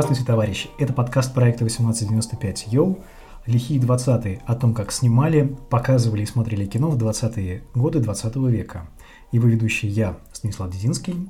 Здравствуйте, товарищи! Это подкаст проекта 1895 Йоу. Лихие 20-е о том, как снимали, показывали и смотрели кино в 20-е годы 20 века. Его ведущий я, Станислав Дединский,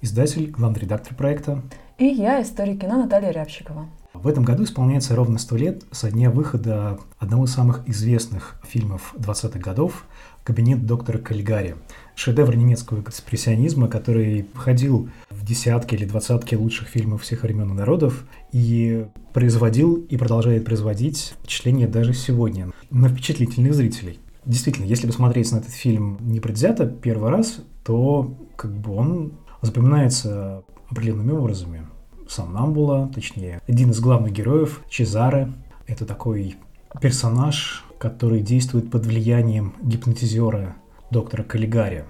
издатель, главный редактор проекта. И я, историк кино Наталья Рябчикова. В этом году исполняется ровно сто лет со дня выхода одного из самых известных фильмов 20-х годов «Кабинет доктора Кальгари». Шедевр немецкого экспрессионизма, который входил в десятки или двадцатки лучших фильмов всех времен и народов и производил и продолжает производить впечатление даже сегодня на впечатлительных зрителей. Действительно, если посмотреть на этот фильм непредвзято первый раз, то как бы он запоминается определенными образами. Сомнамбула, точнее, один из главных героев, Чезаре. Это такой персонаж, который действует под влиянием гипнотизера доктора Каллигари.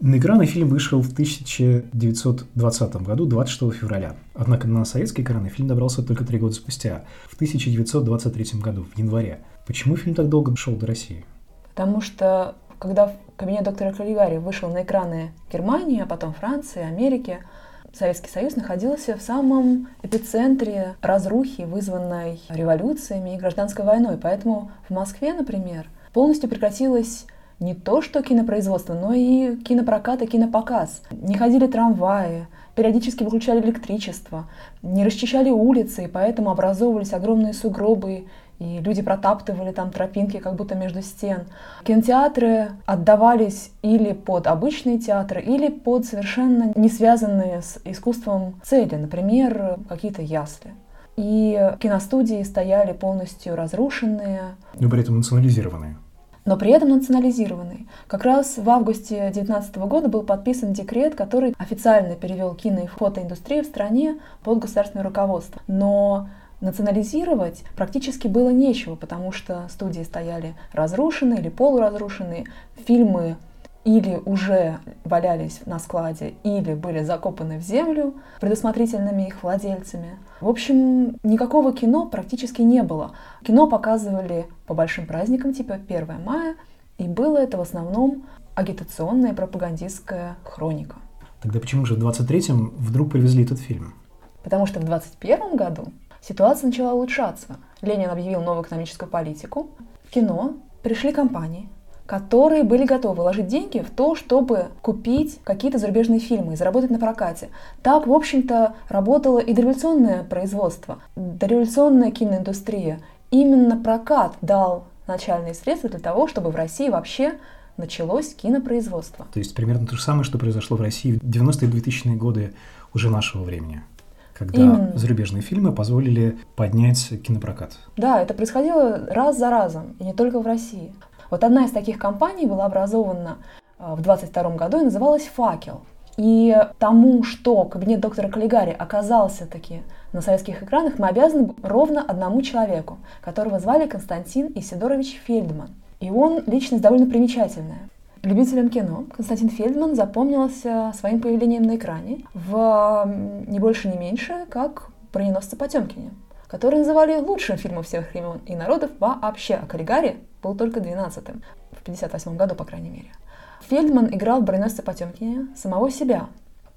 На экраны фильм вышел в 1920 году, 26 февраля. Однако на советский экраны фильм добрался только три года спустя, в 1923 году, в январе. Почему фильм так долго шел до России? Потому что когда кабинет доктора Каллигари вышел на экраны Германии, а потом Франции, Америки, Советский Союз находился в самом эпицентре разрухи, вызванной революциями и гражданской войной. Поэтому в Москве, например, полностью прекратилось не то что кинопроизводство, но и кинопрокат и кинопоказ. Не ходили трамваи, периодически выключали электричество, не расчищали улицы, и поэтому образовывались огромные сугробы и люди протаптывали там тропинки как будто между стен. Кинотеатры отдавались или под обычные театры, или под совершенно не связанные с искусством цели, например, какие-то ясли. И киностудии стояли полностью разрушенные. Но при этом национализированные. Но при этом национализированные. Как раз в августе 2019 года был подписан декрет, который официально перевел кино и фотоиндустрию в стране под государственное руководство. Но национализировать практически было нечего, потому что студии стояли разрушенные или полуразрушенные, фильмы или уже валялись на складе, или были закопаны в землю предусмотрительными их владельцами. В общем, никакого кино практически не было. Кино показывали по большим праздникам, типа 1 мая, и было это в основном агитационная пропагандистская хроника. Тогда почему же в 23-м вдруг привезли этот фильм? Потому что в 21 году Ситуация начала улучшаться. Ленин объявил новую экономическую политику. В кино пришли компании, которые были готовы вложить деньги в то, чтобы купить какие-то зарубежные фильмы и заработать на прокате. Так, в общем-то, работало и дореволюционное производство, дореволюционная киноиндустрия. Именно прокат дал начальные средства для того, чтобы в России вообще началось кинопроизводство. То есть примерно то же самое, что произошло в России в 90-е 2000-е годы уже нашего времени когда Именно. зарубежные фильмы позволили поднять кинопрокат. Да, это происходило раз за разом, и не только в России. Вот одна из таких компаний была образована а, в 22 году и называлась «Факел». И тому, что кабинет доктора Каллигари оказался таки на советских экранах, мы обязаны ровно одному человеку, которого звали Константин Исидорович Фельдман. И он личность довольно примечательная. Любителям кино Константин Фельдман запомнился своим появлением на экране в не больше, не меньше, как «Броненосцы Потемкине», который называли лучшим фильмом всех времен и народов вообще, а Каллигари был только 12-м, в 58 году, по крайней мере. Фельдман играл в «Броненосце Потемкине» самого себя,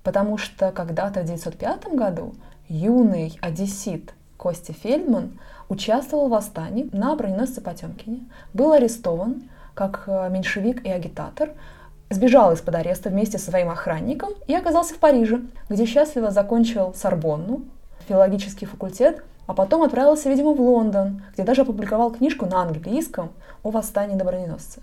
потому что когда-то в 1905 году юный одессит Костя Фельдман участвовал в восстании на броненосце Потемкине, был арестован, как э, меньшевик и агитатор, сбежал из-под ареста вместе со своим охранником и оказался в Париже, где счастливо закончил Сорбонну, филологический факультет, а потом отправился, видимо, в Лондон, где даже опубликовал книжку на английском о восстании на броненосце.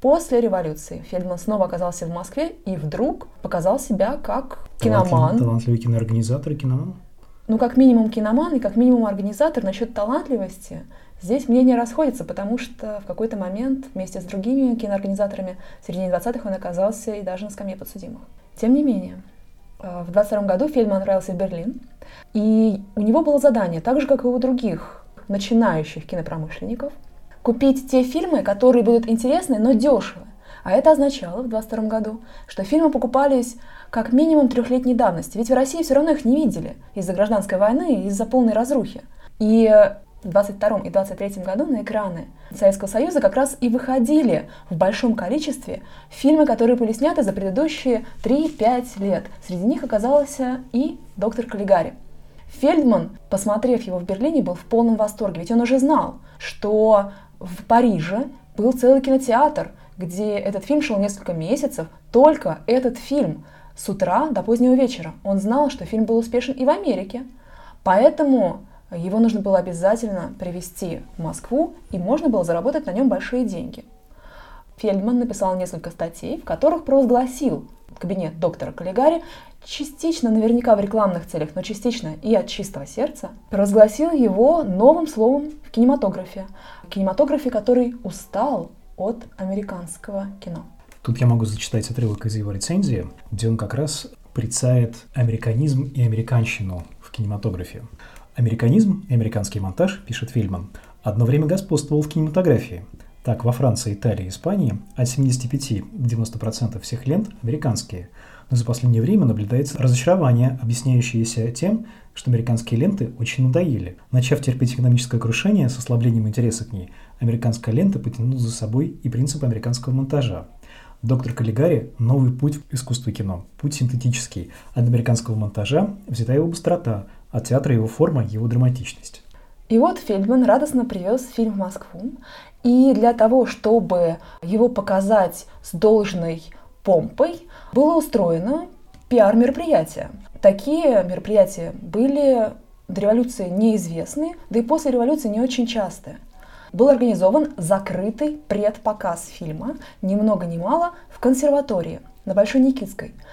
После революции Фельдман снова оказался в Москве и вдруг показал себя как киноман. Талантливый киноорганизатор и киноман? Ну, как минимум киноман и как минимум организатор насчет талантливости – Здесь мнения расходятся, потому что в какой-то момент вместе с другими киноорганизаторами в середине 20-х он оказался и даже на скамье подсудимых. Тем не менее, э, в 22 году Фельдман отправился в Берлин, и у него было задание, так же, как и у других начинающих кинопромышленников, купить те фильмы, которые будут интересны, но дешево. А это означало в 22 году, что фильмы покупались как минимум трехлетней давности, ведь в России все равно их не видели из-за гражданской войны и из-за полной разрухи. И в 22 и 23 году на экраны Советского Союза как раз и выходили в большом количестве фильмы, которые были сняты за предыдущие 3-5 лет. Среди них оказался и «Доктор Каллигари». Фельдман, посмотрев его в Берлине, был в полном восторге, ведь он уже знал, что в Париже был целый кинотеатр, где этот фильм шел несколько месяцев, только этот фильм с утра до позднего вечера. Он знал, что фильм был успешен и в Америке, поэтому его нужно было обязательно привезти в Москву, и можно было заработать на нем большие деньги. Фельдман написал несколько статей, в которых провозгласил кабинет доктора Каллигари частично, наверняка в рекламных целях, но частично и от чистого сердца, провозгласил его новым словом в кинематографе. В кинематографе, который устал от американского кино. Тут я могу зачитать отрывок из его рецензии, где он как раз прицает американизм и американщину в кинематографе. Американизм и американский монтаж, пишет Фильман, одно время господствовал в кинематографии. Так, во Франции, Италии и Испании от 75 до 90% всех лент американские – но за последнее время наблюдается разочарование, объясняющееся тем, что американские ленты очень надоели. Начав терпеть экономическое крушение с ослаблением интереса к ней, американская лента потянула за собой и принцип американского монтажа. Доктор Каллигари – новый путь в искусство кино, путь синтетический. От американского монтажа взята его быстрота, от театра его форма, его драматичность. И вот Фельдман радостно привез фильм в Москву. И для того, чтобы его показать с должной помпой было устроено пиар-мероприятие. Такие мероприятия были до революции неизвестны, да и после революции не очень частые. Был организован закрытый предпоказ фильма, ни много ни мало, в консерватории на Большой Никитской –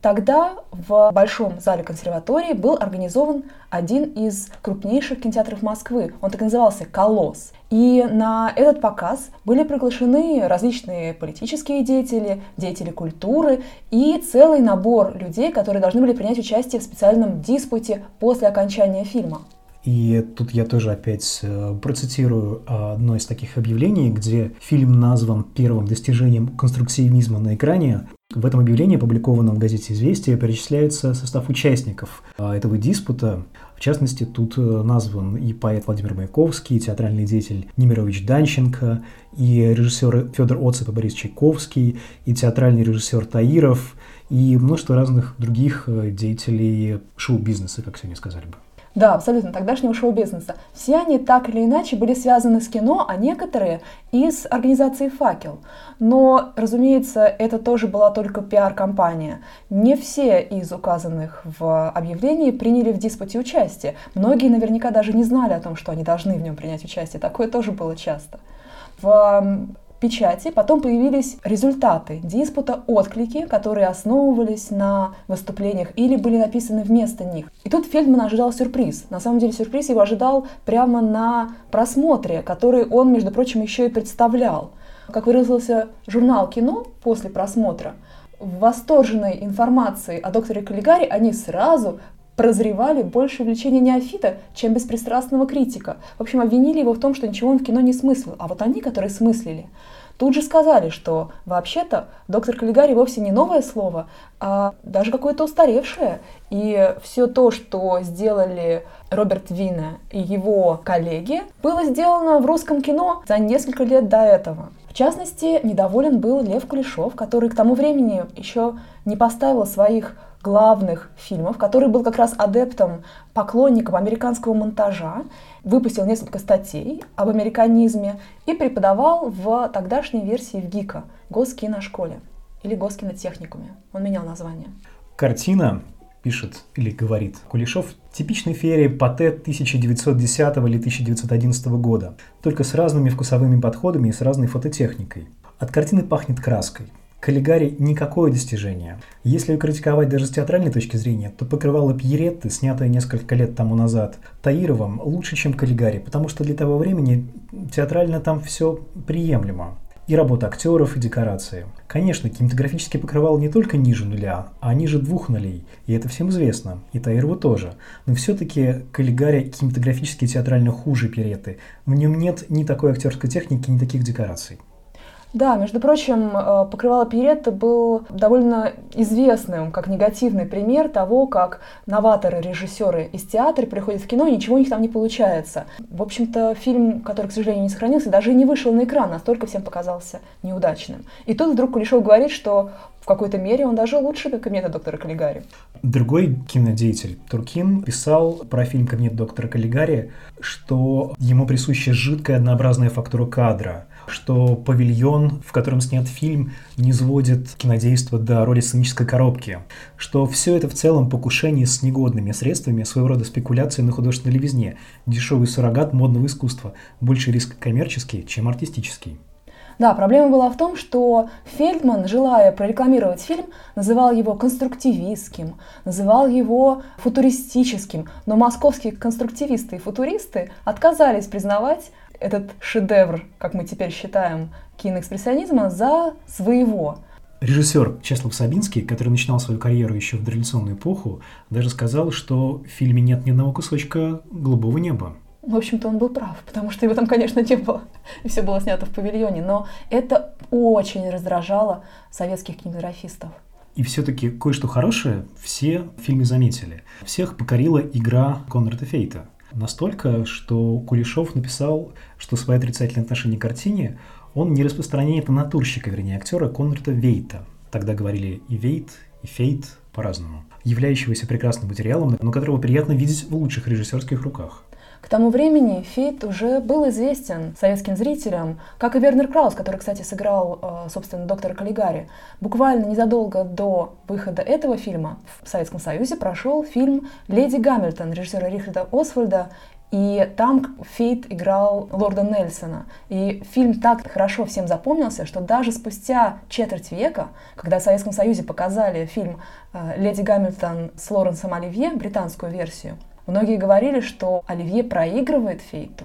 Тогда в Большом зале консерватории был организован один из крупнейших кинотеатров Москвы. Он так и назывался «Колосс». И на этот показ были приглашены различные политические деятели, деятели культуры и целый набор людей, которые должны были принять участие в специальном диспуте после окончания фильма. И тут я тоже опять э, процитирую одно из таких объявлений, где фильм назван первым достижением конструктивизма на экране. В этом объявлении, опубликованном в газете «Известия», перечисляется состав участников а, этого диспута. В частности, тут э, назван и поэт Владимир Маяковский, и театральный деятель Немирович Данченко, и режиссер Федор Оцеп и Борис Чайковский, и театральный режиссер Таиров, и множество разных других э, деятелей шоу-бизнеса, как сегодня сказали бы. Да, абсолютно, тогдашнего шоу-бизнеса. Все они так или иначе были связаны с кино, а некоторые и с организацией «Факел». Но, разумеется, это тоже была только пиар-компания. Не все из указанных в объявлении приняли в диспуте участие. Многие наверняка даже не знали о том, что они должны в нем принять участие. Такое тоже было часто. В печати потом появились результаты диспута, отклики, которые основывались на выступлениях или были написаны вместо них. И тут Фельдман ожидал сюрприз. На самом деле сюрприз его ожидал прямо на просмотре, который он, между прочим, еще и представлял. Как выразился журнал «Кино» после просмотра, в восторженной информации о докторе Каллигари они сразу прозревали больше влечения неофита, чем беспристрастного критика. В общем, обвинили его в том, что ничего он в кино не смыслил. А вот они, которые смыслили, тут же сказали, что вообще-то доктор Каллигари вовсе не новое слово, а даже какое-то устаревшее. И все то, что сделали Роберт Вина и его коллеги, было сделано в русском кино за несколько лет до этого. В частности, недоволен был Лев Кулешов, который к тому времени еще не поставил своих главных фильмов, который был как раз адептом, поклонником американского монтажа, выпустил несколько статей об американизме и преподавал в тогдашней версии в ГИКа, Госкиношколе или Госкинотехникуме. Он менял название. Картина пишет или говорит Кулешов, типичный феерия Патет 1910 или 1911 года, только с разными вкусовыми подходами и с разной фототехникой. От картины пахнет краской. Каллигари – никакое достижение. Если критиковать даже с театральной точки зрения, то покрывало Пьеретты, снятое несколько лет тому назад, Таировым, лучше, чем Каллигари, потому что для того времени театрально там все приемлемо. И работа актеров, и декорации. Конечно, кинематографически покрывал не только ниже нуля, а ниже двух нулей, и это всем известно, и Таирову тоже. Но все-таки Каллигари кинематографически и театрально хуже Пьеретты. В нем нет ни такой актерской техники, ни таких декораций. Да, между прочим, э, покрывало Пьеретта был довольно известным как негативный пример того, как новаторы-режиссеры из театра приходят в кино, и ничего у них там не получается. В общем-то, фильм, который, к сожалению, не сохранился, даже и не вышел на экран, настолько всем показался неудачным. И тут вдруг Кулешов говорит, что в какой-то мере он даже лучше кабинета доктора Каллигари. Другой кинодеятель Туркин писал про фильм «Кабинет доктора Каллигари», что ему присуща жидкая однообразная фактура кадра, что павильон, в котором снят фильм, не сводит кинодейство до роли сценической коробки, что все это в целом покушение с негодными средствами, своего рода спекуляции на художественной левизне, дешевый суррогат модного искусства, больше риск коммерческий, чем артистический. Да, проблема была в том, что Фельдман, желая прорекламировать фильм, называл его конструктивистским, называл его футуристическим, но московские конструктивисты и футуристы отказались признавать этот шедевр, как мы теперь считаем, киноэкспрессионизма за своего. Режиссер Чеслав Сабинский, который начинал свою карьеру еще в дореволюционную эпоху, даже сказал, что в фильме нет ни одного кусочка голубого неба. В общем-то, он был прав, потому что его там, конечно, не было. И все было снято в павильоне. Но это очень раздражало советских кинематографистов. И все-таки кое-что хорошее все в фильме заметили. Всех покорила игра Конрада Фейта. Настолько, что Кулешов написал, что свои отрицательные отношения к картине он не распространяет на натурщика, вернее, актера Конрада Вейта. Тогда говорили и Вейт, и Фейт по-разному. Являющегося прекрасным материалом, но которого приятно видеть в лучших режиссерских руках. К тому времени Фейт уже был известен советским зрителям, как и Вернер Краус, который, кстати, сыграл, э, собственно, доктора Каллигари. Буквально незадолго до выхода этого фильма в Советском Союзе прошел фильм «Леди Гамильтон» режиссера Рихарда Освальда, и там Фейт играл лорда Нельсона. И фильм так хорошо всем запомнился, что даже спустя четверть века, когда в Советском Союзе показали фильм э, «Леди Гамильтон» с Лоренсом Оливье, британскую версию, Многие говорили, что Оливье проигрывает Фейту.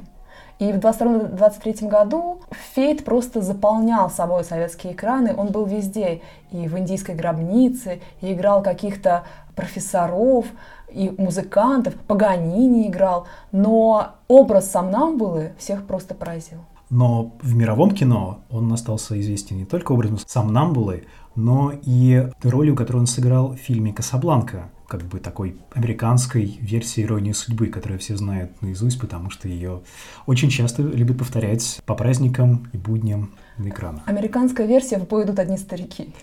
И в 22-23 году Фейт просто заполнял собой советские экраны, он был везде, и в индийской гробнице, и играл каких-то профессоров, и музыкантов, Паганини играл, но образ Самнамбулы всех просто поразил. Но в мировом кино он остался известен не только образом Самнамбулы, но и ролью, которую он сыграл в фильме «Касабланка», как бы такой американской версии иронии судьбы, которую все знают наизусть, потому что ее очень часто любят повторять по праздникам и будням на экранах. Американская версия «В бой идут одни старики».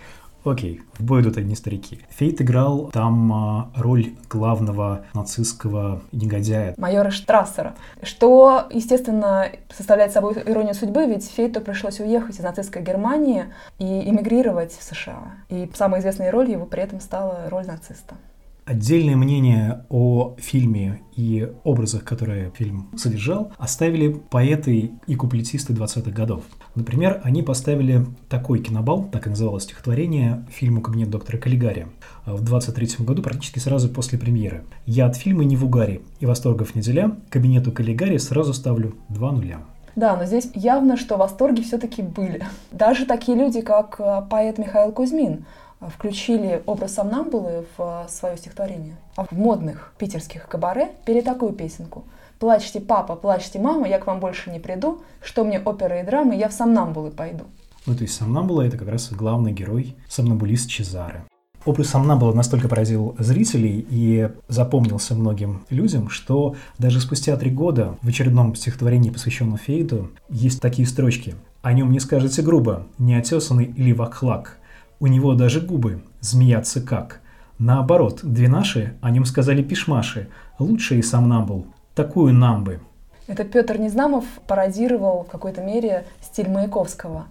Окей, в бой идут одни старики. Фейт играл там а, роль главного нацистского негодяя. Майора Штрассера. Что, естественно, составляет собой иронию судьбы, ведь Фейту пришлось уехать из нацистской Германии и эмигрировать в США. И самой известной ролью его при этом стала роль нациста. Отдельное мнение о фильме и образах, которые фильм содержал, оставили поэты и куплетисты 20-х годов. Например, они поставили такой кинобал, так и называлось стихотворение, фильму «Кабинет доктора Каллигари» в 23 году, практически сразу после премьеры. «Я от фильма не в угаре и восторгов не деля, кабинету Каллигари сразу ставлю два нуля». Да, но здесь явно, что восторги все-таки были. Даже такие люди, как э, поэт Михаил Кузьмин, включили образ Самнамбулы в свое стихотворение. А в модных питерских кабаре пели такую песенку. «Плачьте, папа, плачьте, мама, я к вам больше не приду, что мне оперы и драмы, я в Самнамбулы пойду». Ну, то есть Самнамбула — это как раз главный герой, сомнамбулист Чезаре. Образ Самнамбула настолько поразил зрителей и запомнился многим людям, что даже спустя три года в очередном стихотворении, посвященном Фейду, есть такие строчки. «О нем не скажете грубо, неотесанный или вахлак, у него даже губы змеятся как. Наоборот, две наши о нем сказали пишмаши. Лучше и сам нам был. Такую нам бы. Это Петр Незнамов пародировал в какой-то мере стиль Маяковского.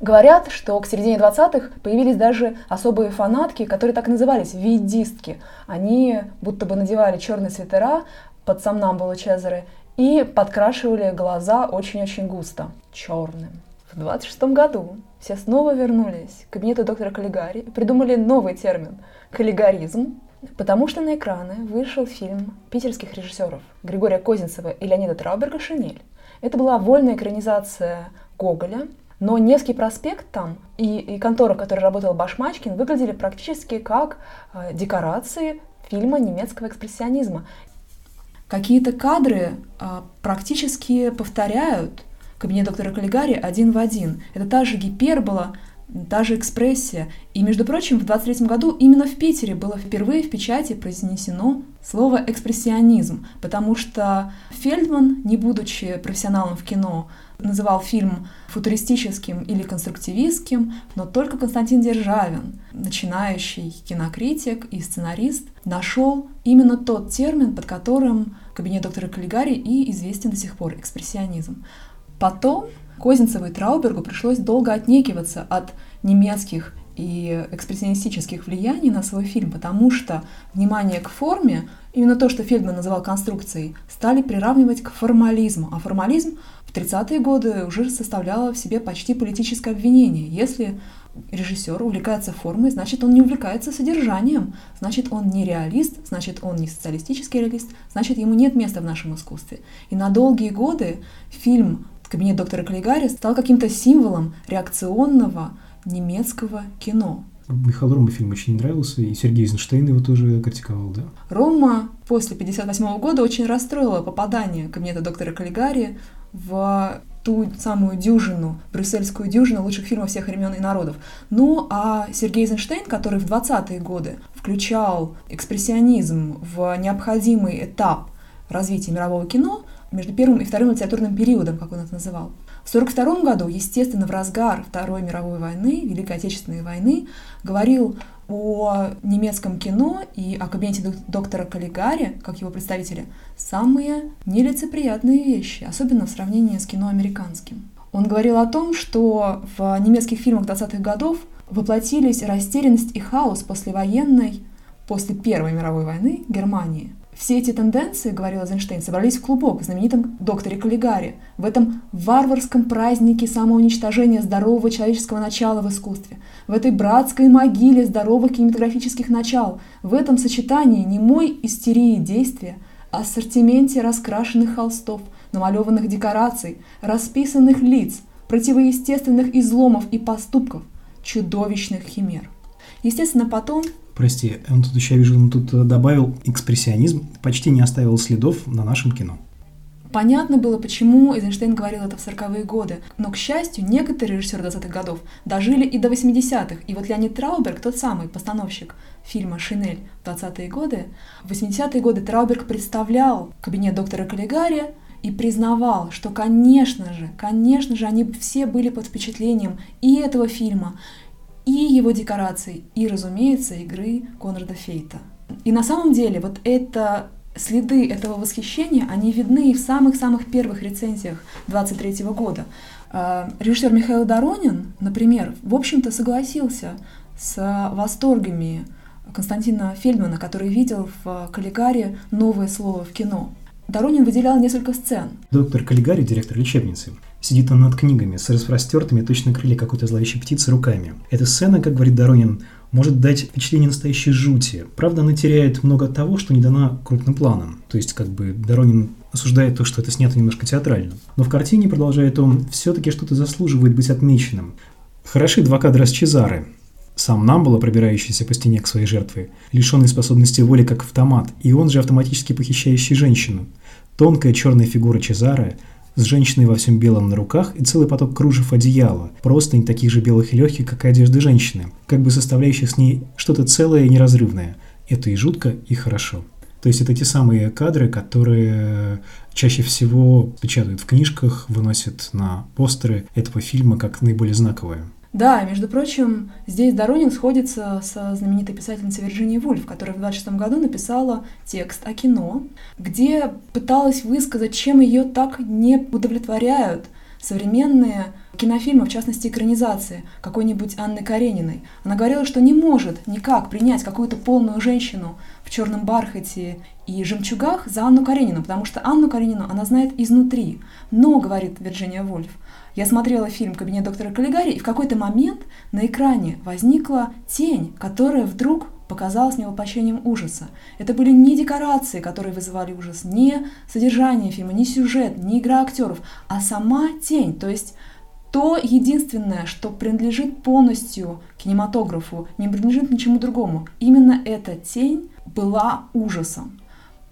Говорят, что к середине 20-х появились даже особые фанатки, которые так и назывались видистки. Они будто бы надевали черные свитера под сомнамбулу Чезаре и подкрашивали глаза очень-очень густо, черным. В 26 году все снова вернулись к кабинету доктора Каллигари и придумали новый термин – каллигаризм, потому что на экраны вышел фильм питерских режиссеров Григория Козинцева и Леонида Трауберга «Шинель». Это была вольная экранизация Гоголя, но Невский проспект там и, и контора, в которой работал Башмачкин, выглядели практически как э, декорации фильма немецкого экспрессионизма. Какие-то кадры э, практически повторяют кабинет доктора Каллигари один в один. Это та же гипербола, та же экспрессия. И, между прочим, в 23 году именно в Питере было впервые в печати произнесено слово «экспрессионизм», потому что Фельдман, не будучи профессионалом в кино, называл фильм футуристическим или конструктивистским, но только Константин Державин, начинающий кинокритик и сценарист, нашел именно тот термин, под которым кабинет доктора Каллигари и известен до сих пор — экспрессионизм. Потом Козинцеву и Траубергу пришлось долго отнекиваться от немецких и экспрессионистических влияний на свой фильм, потому что внимание к форме, именно то, что Фельдман называл конструкцией, стали приравнивать к формализму. А формализм в 30-е годы уже составляла в себе почти политическое обвинение. Если режиссер увлекается формой, значит, он не увлекается содержанием, значит, он не реалист, значит, он не социалистический реалист, значит, ему нет места в нашем искусстве. И на долгие годы фильм «Кабинет доктора Каллигари» стал каким-то символом реакционного немецкого кино. Михаил Рома фильм очень нравился, и Сергей Эйзенштейн его тоже критиковал, да? Рома после 1958 года очень расстроила попадание кабинета доктора Каллигари в ту самую дюжину, брюссельскую дюжину лучших фильмов всех времен и народов. Ну, а Сергей Эйзенштейн, который в 20-е годы включал экспрессионизм в необходимый этап развития мирового кино, между первым и вторым литературным периодом, как он это называл. В 1942 году, естественно, в разгар Второй мировой войны, Великой Отечественной войны, говорил о немецком кино и о кабинете доктора Каллигари, как его представителя, самые нелицеприятные вещи, особенно в сравнении с кино американским. Он говорил о том, что в немецких фильмах 20-х годов воплотились растерянность и хаос послевоенной, после Первой мировой войны Германии – все эти тенденции, говорил Эйзенштейн, собрались в клубок в знаменитом докторе Каллигаре, в этом варварском празднике самоуничтожения здорового человеческого начала в искусстве, в этой братской могиле здоровых кинематографических начал, в этом сочетании немой истерии действия, ассортименте раскрашенных холстов, намалеванных декораций, расписанных лиц, противоестественных изломов и поступков, чудовищных химер. Естественно, потом Прости, он тут еще, я вижу, он тут э, добавил экспрессионизм, почти не оставил следов на нашем кино. Понятно было, почему Эйзенштейн говорил это в 40-е годы, но, к счастью, некоторые режиссеры 20-х годов дожили и до 80-х. И вот Леонид Трауберг, тот самый постановщик фильма «Шинель» в 20-е годы, в 80-е годы Трауберг представлял кабинет доктора Каллигари и признавал, что, конечно же, конечно же, они все были под впечатлением и этого фильма, и его декораций, и, разумеется, игры Конрада Фейта. И на самом деле вот это следы этого восхищения, они видны и в самых-самых первых рецензиях 23 года. А, режиссер Михаил Доронин, например, в общем-то согласился с восторгами Константина Фельдмана, который видел в Каллигаре новое слово в кино. Доронин выделял несколько сцен. Доктор Каллигари, директор лечебницы, Сидит он над книгами с распростертыми, точно крылья какой-то зловещей птицы, руками. Эта сцена, как говорит Доронин, может дать впечатление настоящей жути. Правда, она теряет много того, что не дана крупным планом. То есть, как бы, Доронин осуждает то, что это снято немножко театрально. Но в картине, продолжает он, все-таки что-то заслуживает быть отмеченным. Хороши два кадра с Чезары. Сам Намбола, пробирающийся по стене к своей жертве, лишенный способности воли как автомат, и он же автоматически похищающий женщину. Тонкая черная фигура Чезары – с женщиной во всем белом на руках и целый поток кружев одеяла, простынь таких же белых и легких, как и одежды женщины, как бы составляющих с ней что-то целое и неразрывное. Это и жутко, и хорошо. То есть это те самые кадры, которые чаще всего печатают в книжках, выносят на постеры этого фильма как наиболее знаковые. Да, между прочим, здесь Доронин сходится со знаменитой писательницей Вирджинией Вульф, которая в 26 году написала текст о кино, где пыталась высказать, чем ее так не удовлетворяют современные кинофильмы, в частности экранизации какой-нибудь Анны Карениной. Она говорила, что не может никак принять какую-то полную женщину в черном бархате и жемчугах за Анну Каренину, потому что Анну Каренину она знает изнутри. Но, говорит Вирджиния Вульф, я смотрела фильм «Кабинет доктора Каллигари», и в какой-то момент на экране возникла тень, которая вдруг показалась мне воплощением ужаса. Это были не декорации, которые вызывали ужас, не содержание фильма, не сюжет, не игра актеров, а сама тень, то есть то единственное, что принадлежит полностью кинематографу, не принадлежит ничему другому. Именно эта тень была ужасом.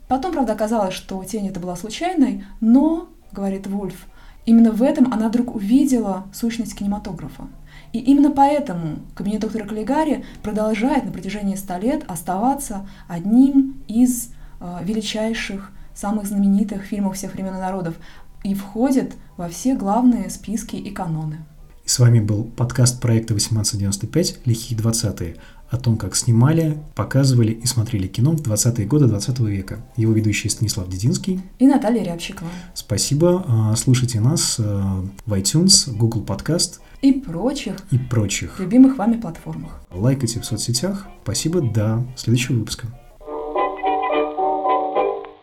Потом, правда, оказалось, что тень это была случайной, но, говорит Вульф, Именно в этом она вдруг увидела сущность кинематографа. И именно поэтому кабинет доктора Каллигари продолжает на протяжении ста лет оставаться одним из э, величайших, самых знаменитых фильмов всех времен и народов и входит во все главные списки и каноны. И с вами был подкаст проекта 1895 «Лихие 20-е» о том, как снимали, показывали и смотрели кино в 20-е годы 20 века. Его ведущий Станислав Дединский и Наталья Рябчикова. Спасибо. А, слушайте нас а, в iTunes, Google Podcast и прочих, и прочих любимых вами платформах. Лайкайте в соцсетях. Спасибо. До следующего выпуска.